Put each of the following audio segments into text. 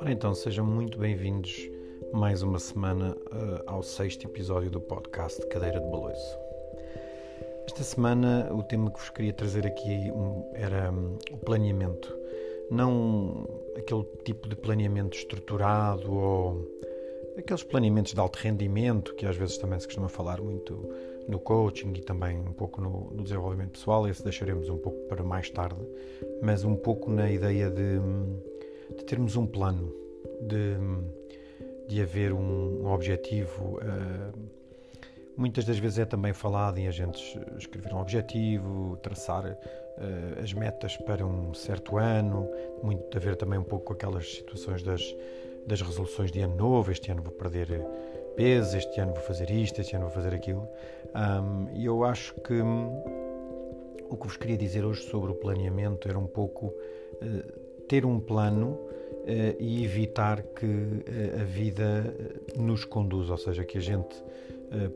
Ora então, sejam muito bem-vindos mais uma semana uh, ao sexto episódio do podcast Cadeira de Baloiço. Esta semana o tema que vos queria trazer aqui um, era um, o planeamento. Não aquele tipo de planeamento estruturado ou aqueles planeamentos de alto rendimento que às vezes também se costuma falar muito no coaching e também um pouco no, no desenvolvimento pessoal, esse deixaremos um pouco para mais tarde, mas um pouco na ideia de, de termos um plano, de, de haver um, um objetivo. Uh, muitas das vezes é também falado em a gente escrever um objetivo, traçar uh, as metas para um certo ano, muito a ver também um pouco com aquelas situações das, das resoluções de ano novo, este ano vou perder peso, este ano vou fazer isto, este ano vou fazer aquilo. Um, e eu acho que hum, o que vos queria dizer hoje sobre o planeamento era um pouco uh, ter um plano uh, e evitar que uh, a vida nos conduza, ou seja, que a gente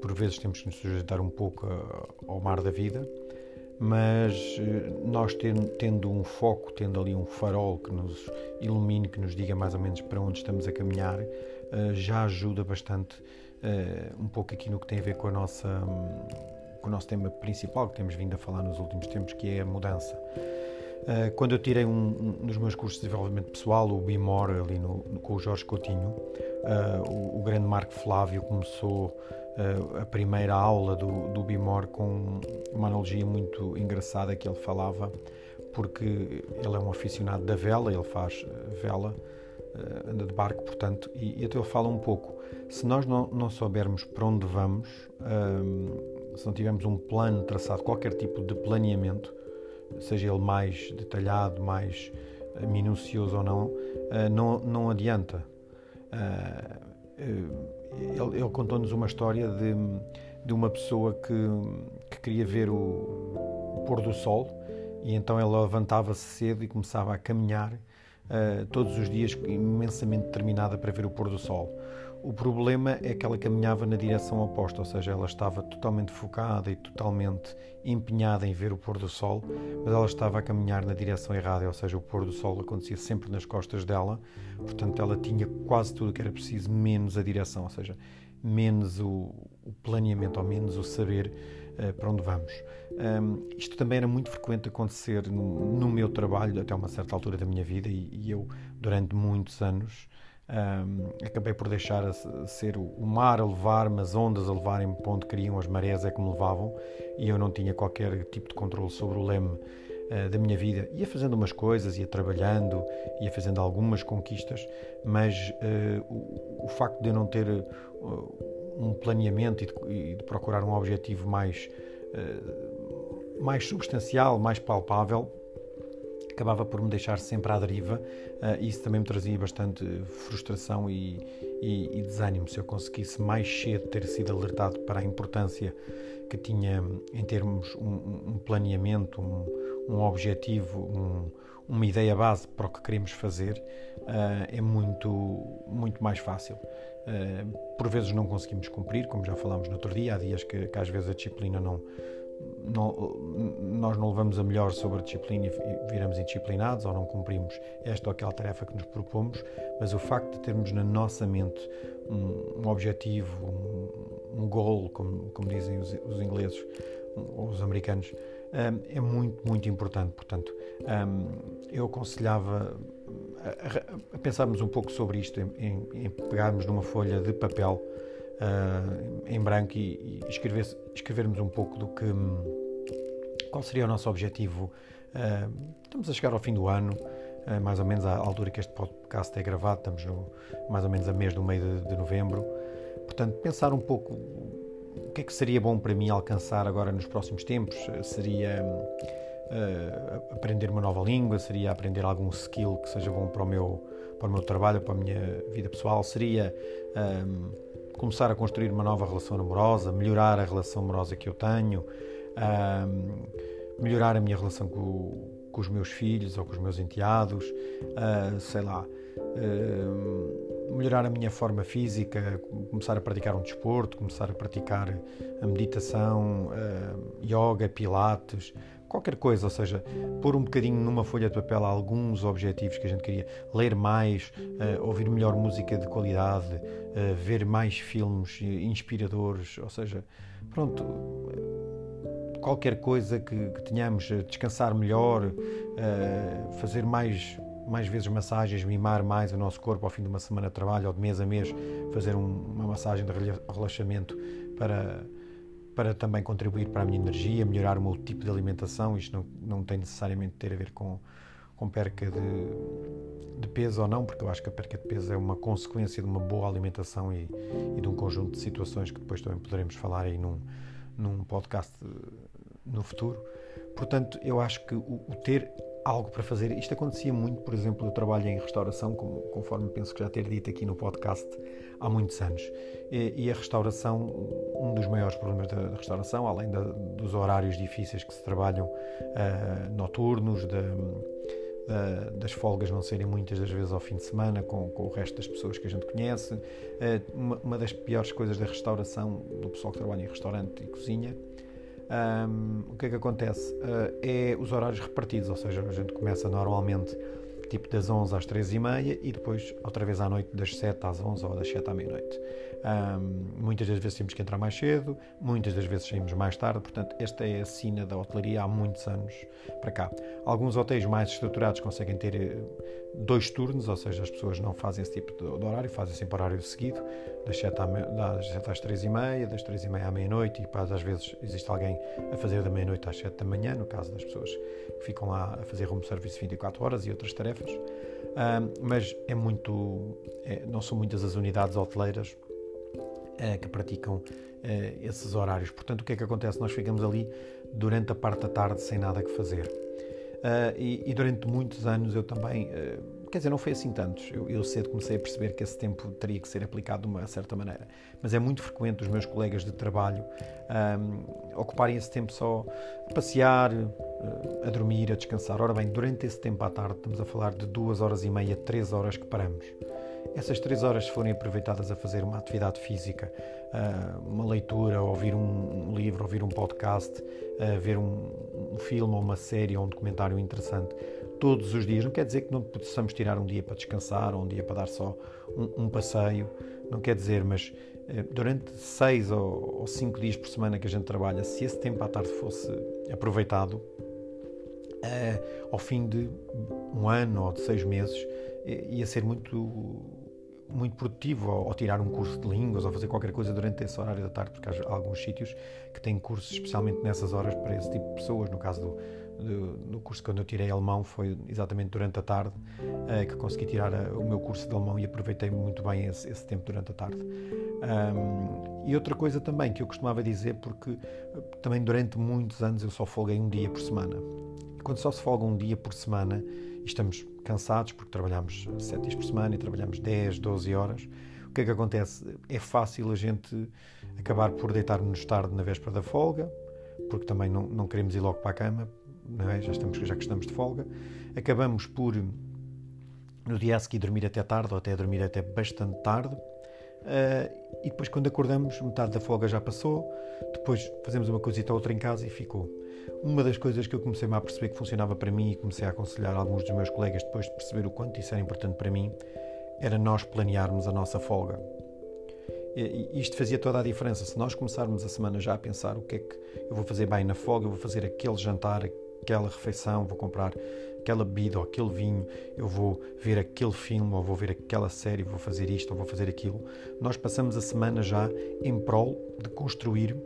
por vezes temos que nos sujeitar um pouco ao mar da vida, mas nós tendo um foco, tendo ali um farol que nos ilumine, que nos diga mais ou menos para onde estamos a caminhar, já ajuda bastante uh, um pouco aqui no que tem a ver com, a nossa, com o nosso tema principal que temos vindo a falar nos últimos tempos, que é a mudança. Uh, quando eu tirei um, um, meus cursos de desenvolvimento pessoal, o BIMOR, ali no, no, com o Jorge Coutinho, uh, o, o, grande Marco Flávio começou a primeira aula do, do BIMOR com uma analogia muito engraçada que ele falava, porque ele é um aficionado da vela, ele faz vela, anda de barco, portanto, e, e até ele fala um pouco se nós não, não soubermos para onde vamos, um, se não tivermos um plano traçado, qualquer tipo de planeamento, seja ele mais detalhado, mais eh, minucioso ou não, uh, não, não adianta. Ele, ele contou-nos uma história de, de uma pessoa que, que queria ver o, o pôr do sol e então ela levantava-se cedo e começava a caminhar uh, todos os dias imensamente determinada para ver o pôr do sol. O problema é que ela caminhava na direção oposta, ou seja, ela estava totalmente focada e totalmente empenhada em ver o pôr do sol, mas ela estava a caminhar na direção errada, ou seja, o pôr do sol acontecia sempre nas costas dela, portanto, ela tinha quase tudo o que era preciso, menos a direção, ou seja, menos o, o planeamento, ou menos o saber para onde vamos. Um, isto também era muito frequente acontecer no, no, meu trabalho, até uma certa altura da minha vida, e, e eu, durante muitos anos, um, acabei por deixar a ser o mar a levar-me, as ondas a levarem-me para onde queriam, as marés é que me levavam e eu não tinha qualquer tipo de controle sobre o leme uh, da minha vida. Ia fazendo umas coisas, ia trabalhando, ia fazendo algumas conquistas, mas uh, o, o, facto de eu não ter uh, um planeamento e de, e de, procurar um objetivo mais, mais substancial, mais palpável, acabava por me deixar sempre à deriva uh, isso também me trazia bastante frustração e, e, e, desânimo. Se eu conseguisse mais cedo ter sido alertado para a importância que tinha em termos um, um planeamento, um, um objetivo, um, uma ideia base para o que queremos fazer, uh, é muito, muito mais fácil. Uh, por vezes não conseguimos cumprir, como já falámos no outro dia, há dias que, que às vezes a disciplina não não, nós não levamos a melhor sobre a disciplina e viramos indisciplinados ou não cumprimos esta ou aquela tarefa que nos propomos, mas o facto de termos na nossa mente um, um objetivo, um, um goal, como, como dizem os, os ingleses ou os americanos, é muito, muito importante. Portanto, eu aconselhava a, a, pensarmos um pouco sobre isto, em, em pegarmos numa folha de papel uh, em branco e, escrever, escrevermos um pouco do que qual seria o nosso objetivo. Uh, estamos a chegar ao fim do ano, mais ou menos à altura que este podcast é gravado, estamos no, mais ou menos a mês do meio de, de novembro. Portanto, pensar um pouco o que é que seria bom para mim alcançar agora nos próximos tempos. Seria uh, aprender uma nova língua, seria aprender algum skill que seja bom para o meu, para o meu trabalho, para a minha vida pessoal, seria um, começar a construir uma nova relação amorosa, melhorar a relação amorosa que eu tenho, um, melhorar a minha relação com, com, os meus filhos ou com os meus enteados, uh, sei lá, uh, melhorar a minha forma física, começar a praticar um desporto, começar a praticar a meditação, uh, yoga, pilates, qualquer coisa, ou seja, pôr um bocadinho numa folha de papel alguns objetivos que a gente queria, ler mais, uh, ouvir melhor música de qualidade, uh, ver mais filmes inspiradores, ou seja, pronto, qualquer coisa que, que tenhamos, descansar melhor, uh, fazer mais mais vezes massagens, mimar mais o nosso corpo ao fim de uma semana de trabalho ou de mês a mês, fazer um, uma massagem de relaxamento para, para também contribuir para a minha energia, melhorar o meu tipo de alimentação. Isto não, não tem necessariamente ter a ver com, com perca de, de peso ou não, porque eu acho que a perca de peso é uma consequência de uma boa alimentação e, e de um conjunto de situações que depois também poderemos falar aí num, num podcast no futuro. Portanto, eu acho que o, o ter algo para fazer. Isto acontecia muito, por exemplo, eu trabalho em restauração, como, conforme penso que já ter dito aqui no podcast, há muitos anos. E, e a restauração, um dos maiores problemas da, restauração, além da, dos horários difíceis que se trabalham uh, noturnos, de, da, das folgas não serem muitas das vezes ao fim de semana com, com o resto das pessoas que a gente conhece. Uh, uma, uma das piores coisas da restauração, do pessoal que trabalha em restaurante e cozinha, um, o que é que acontece? Uh, é os horários repartidos, ou seja, a gente começa normalmente tipo das 11 às 3 e meia e depois outra vez à noite das 7 às 11 ou das 7 à meia-noite. Um, muitas das vezes temos que entrar mais cedo, muitas das vezes saímos mais tarde, portanto, esta é a sina da hotelaria há muitos anos para cá. Alguns hotéis mais estruturados conseguem ter eh, dois turnos, ou seja, as pessoas não fazem esse tipo de, horário, fazem sempre horário seguido, das 7, à, das 7 às 3 e meia, das 3 e meia à meia-noite, e às vezes existe alguém a fazer da meia-noite às 7 da manhã, no caso das pessoas que ficam lá a fazer home service 24 horas e outras tarefas. Um, mas é muito, é, não são muitas as unidades hoteleiras uh, que praticam uh, esses horários. Portanto, o que é que acontece? Nós ficamos ali durante a parte da tarde sem nada que fazer. Uh, e, durante muitos anos eu também, quer dizer, não foi assim tantos. Eu, cedo comecei a perceber que esse tempo teria que ser aplicado de uma certa maneira. Mas é muito frequente os meus colegas de trabalho um, ocuparem esse tempo só a passear, a dormir, a descansar. Ora bem, durante esse tempo à tarde estamos a falar de duas horas e meia, três horas que paramos essas três horas, forem aproveitadas a fazer uma atividade física, ah, uma leitura, ouvir um livro, ouvir um podcast, ver um, filme ou uma série ou um documentário interessante, todos os dias, não quer dizer que não possamos tirar um dia para descansar ou um dia para dar só um, um passeio, não quer dizer, mas ah, durante seis ou, cinco dias por semana que a gente trabalha, se esse tempo à tarde fosse aproveitado, ao fim de um ano ou de seis meses, ia ser muito muito produtivo ao, tirar um curso de línguas ou fazer qualquer coisa durante esse horário da tarde, porque há alguns sítios que têm cursos especialmente nessas horas para esse tipo de pessoas. No caso do, do, do curso quando eu tirei alemão foi exatamente durante a tarde uh, que consegui tirar a, o meu curso de alemão e aproveitei muito bem esse, esse tempo durante a tarde. Um, e outra coisa também que eu costumava dizer, porque também durante muitos anos eu só folguei um dia por semana. Quando só se folga um dia por semana, e estamos cansados porque trabalhamos 7 dias por semana e trabalhamos 10, 12 horas, o que é que acontece? É fácil a gente acabar por deitar-nos tarde na véspera da folga, porque também não, não queremos ir logo para a cama, é? já, estamos, já que estamos de folga. Acabamos por, no dia a seguir, dormir até tarde, ou até dormir até bastante tarde. Uh, e depois, quando acordamos, metade da folga já passou. Depois fazemos uma coisita ou outra em casa e ficou. Uma das coisas que eu comecei a perceber que funcionava para mim e comecei a aconselhar alguns dos meus colegas depois de perceber o quanto isso era importante para mim, era nós planearmos a nossa folga. E isto fazia toda a diferença. Se nós começarmos a semana já a pensar o que é que eu vou fazer bem na folga, eu vou fazer aquele jantar, aquela refeição, vou comprar aquela bebida ou aquele vinho, eu vou ver aquele filme ou vou ver aquela série, vou fazer isto ou vou fazer aquilo. Nós passamos a semana já em prol de construir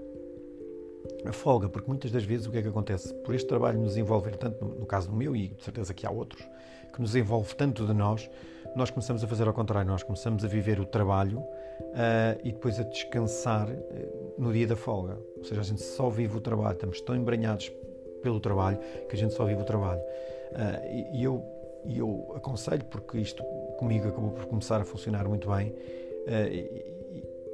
a folga, porque muitas das vezes o que é que acontece? Por este trabalho nos envolver tanto, no caso do meu, e de certeza que há outros, que nos envolve tanto de nós, nós começamos a fazer ao contrário, nós começamos a viver o trabalho uh, e depois a descansar uh, no dia da folga. Ou seja, a gente só vive o trabalho, estamos tão embranhados pelo trabalho que a gente só vive o trabalho. Uh, e, eu, eu aconselho, porque isto comigo acabou por começar a funcionar muito bem, e,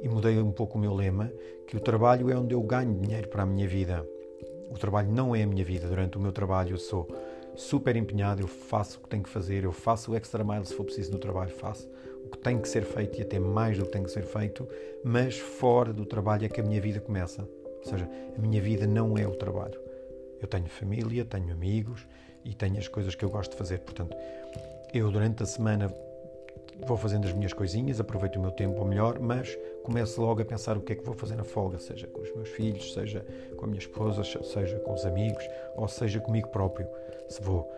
e mudei um pouco o meu lema, que o trabalho é onde eu ganho dinheiro para a minha vida. O trabalho não é a minha vida. Durante o meu trabalho eu sou super empenhado, eu faço o que tenho que fazer, eu faço o extra mile se for preciso no trabalho, faço o que tem que ser feito e até mais do que tem que ser feito, mas fora do trabalho é que a minha vida começa. Ou seja, a minha vida não é o trabalho. Eu tenho família, tenho amigos e tenho as coisas que eu gosto de fazer. Portanto, eu durante a semana vou fazendo as minhas coisinhas, aproveito o meu tempo ao melhor, mas começo logo a pensar o que é que vou fazer na folga, seja com os meus filhos, seja com a minha esposa, seja com os amigos, ou seja comigo próprio. Se vou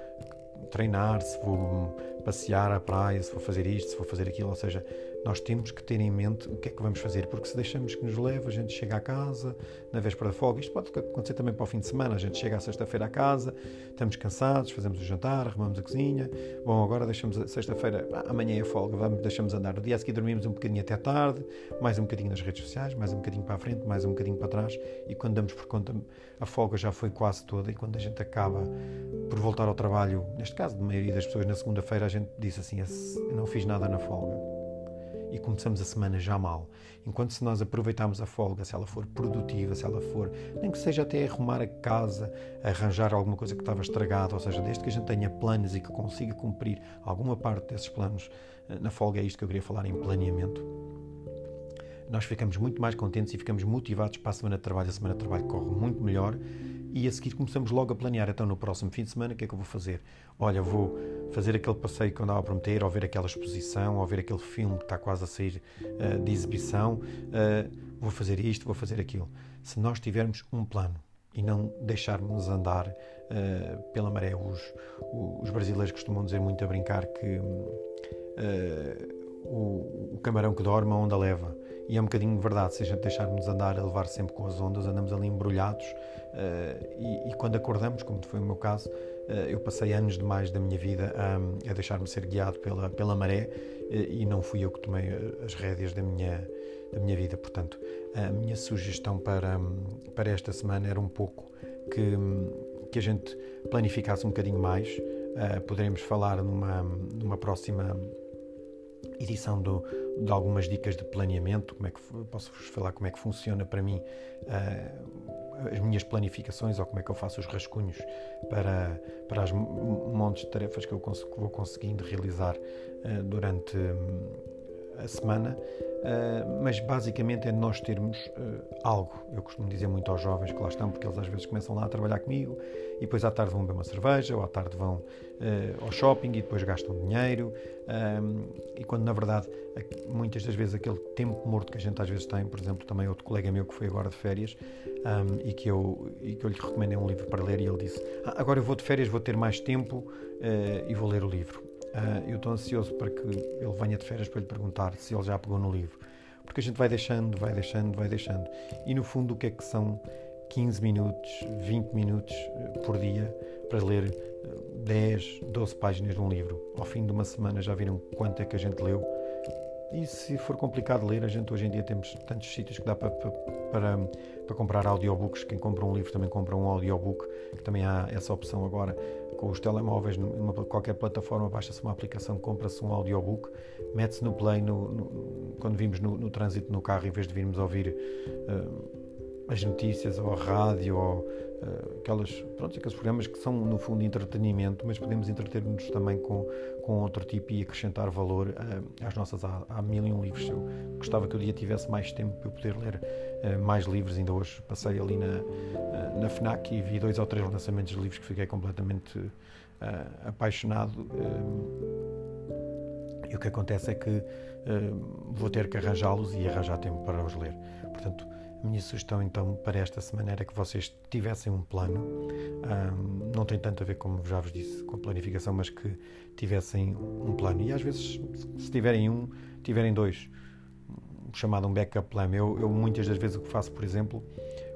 treinar, se vou passear à praia, se vou fazer isto, se vou fazer aquilo, ou seja, nós temos que ter em mente o que é que vamos fazer, porque se deixamos que nos leve, a gente chega à casa na véspera da folga, isto pode acontecer também para o fim de semana, a gente chega à sexta-feira à casa, estamos cansados, fazemos o jantar, arrumamos a cozinha, bom, agora deixamos a sexta-feira, amanhã é folga, vamos, deixamos andar, no dia a seguir dormimos um bocadinho até tarde, mais um bocadinho nas redes sociais, mais um bocadinho para a frente, mais um bocadinho para trás, e quando damos por conta, a folga já foi quase toda, e quando a gente acaba por voltar ao trabalho, neste caso, de maioria das pessoas, na segunda-feira a gente disse assim, não fiz nada na folga e começamos a semana já mal. Enquanto se nós aproveitarmos a folga, se ela for produtiva, se ela for, nem que seja até arrumar a casa, arranjar alguma coisa que estava estragada, ou seja, desde que a gente tenha planos e que consiga cumprir alguma parte desses planos, eh, na folga é isto que eu queria falar em planeamento. Nós ficamos muito mais contentes e ficamos motivados para a semana de trabalho. A semana de trabalho corre muito melhor e a seguir começamos logo a planear. Então, no próximo fim de semana, o que é que eu vou fazer? Olha, vou fazer aquele passeio que eu andava a prometer, ou ver aquela exposição, ou ver aquele filme que está quase a sair uh, de exibição. Uh, vou fazer isto, vou fazer aquilo. Se nós tivermos um plano e não deixarmos andar uh, pela maré, os, os, brasileiros costumam dizer muito a brincar que o, o camarão que dorme, a onda leva. E é um bocadinho verdade, se a gente deixarmos andar a levar sempre com as ondas, andamos ali embrulhados uh, e, e, quando acordamos, como foi o meu caso, uh, eu passei anos demais da minha vida a, deixar-me ser guiado pela, pela maré uh, e não fui eu que tomei as rédeas da minha, da minha vida. Portanto, a minha sugestão para, para esta semana era um pouco que, que a gente planificasse um bocadinho mais. poderemos falar numa, numa próxima edição do, de algumas dicas de planeamento, como é que posso vos falar como é que funciona para mim uh, as minhas planificações ou como é que eu faço os rascunhos para, para as montes de tarefas que eu que vou conseguindo realizar uh, durante um, a semana, uh, mas basicamente é nós termos uh, algo. Eu costumo dizer muito aos jovens que lá estão, porque eles às vezes começam lá a trabalhar comigo e depois à tarde vão beber uma cerveja, ou à tarde vão uh, ao shopping e depois gastam dinheiro. Um, e quando na verdade, muitas das vezes, aquele tempo morto que a gente às vezes tem, por exemplo, também outro colega meu que foi agora de férias um, e, que eu, e que eu lhe recomendei um livro para ler e ele disse: ah, Agora eu vou de férias, vou ter mais tempo e vou ler o livro. Uh, eu estou ansioso para que ele venha de férias para lhe perguntar se ele já pegou no livro. Porque a gente vai deixando, vai deixando, vai deixando. E no fundo, o que é que são 15 minutos, 20 minutos eh, por dia para ler 10, eh, 12 páginas de um livro? Ao fim de uma semana já viram quanto é que a gente leu? E se for complicado ler, a gente hoje em dia temos tantos sítios que dá para, para, para, para comprar audiobooks. Quem compra um livro também compra um audiobook, também há essa opção agora com os telemóveis, numa qualquer plataforma, baixa-se uma aplicação, compra-se um audiobook, mete-se no play no, no, quando vimos no, no, trânsito no carro, em vez de virmos ouvir uh, as notícias ou a rádio ou uh, aquelas, pronto, aqueles programas que são no fundo entretenimento, mas podemos entreter-nos também com, com outro tipo e acrescentar valor uh, às nossas. Há, há mil e um livros. Eu gostava que o dia tivesse mais tempo para eu poder ler uh, mais livros. Ainda hoje passei ali na, na FNAC e vi dois ou três lançamentos de livros que fiquei completamente apaixonado. e o que acontece é que vou ter que arranjá-los e arranjar tempo para os ler. Portanto, a minha sugestão então para esta semana era que vocês tivessem um plano, um, não tem tanto a ver, como já vos disse, com planificação, mas que tivessem um plano. E às vezes, se tiverem um, tiverem dois, chamado um backup plan. Eu, eu muitas das vezes o que faço, por exemplo,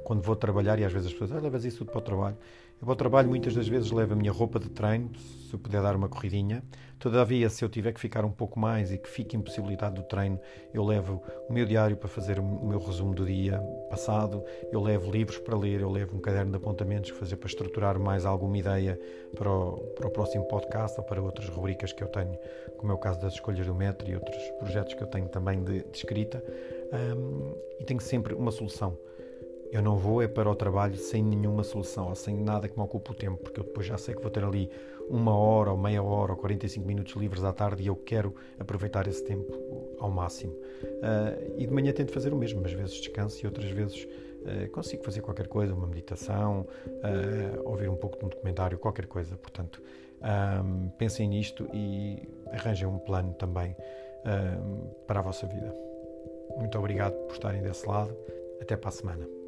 quando vou trabalhar, e às vezes as pessoas, ah, levas isso tudo para o trabalho. Eu vou ao trabalho, muitas das vezes levo a minha roupa de treino, se eu puder dar uma corridinha. Todavia, se eu tiver que ficar um pouco mais e que fique impossibilitado do treino, eu levo o meu diário para fazer o meu resumo do dia passado, eu levo livros para ler, eu levo um caderno de apontamentos para fazer para estruturar mais alguma ideia para o, para o próximo podcast ou para outras rubricas que eu tenho, como é o caso das escolhas do metro e outros projetos que eu tenho também de, de escrita. Um, e tenho sempre uma solução. Eu não vou é para o trabalho sem nenhuma solução, ou sem nada que me ocupe o tempo, porque eu depois já sei que vou ter ali uma hora, ou meia hora, ou 45 minutos livres à tarde e eu quero aproveitar esse tempo ao máximo. Uh, e de manhã tento fazer o mesmo, às vezes descanso e outras vezes uh, consigo fazer qualquer coisa, uma meditação, uh, ouvir um pouco de um documentário, qualquer coisa. Portanto, um, pensem nisto e arranjem um plano também um, para a vossa vida. Muito obrigado por estarem desse lado. Até para a semana.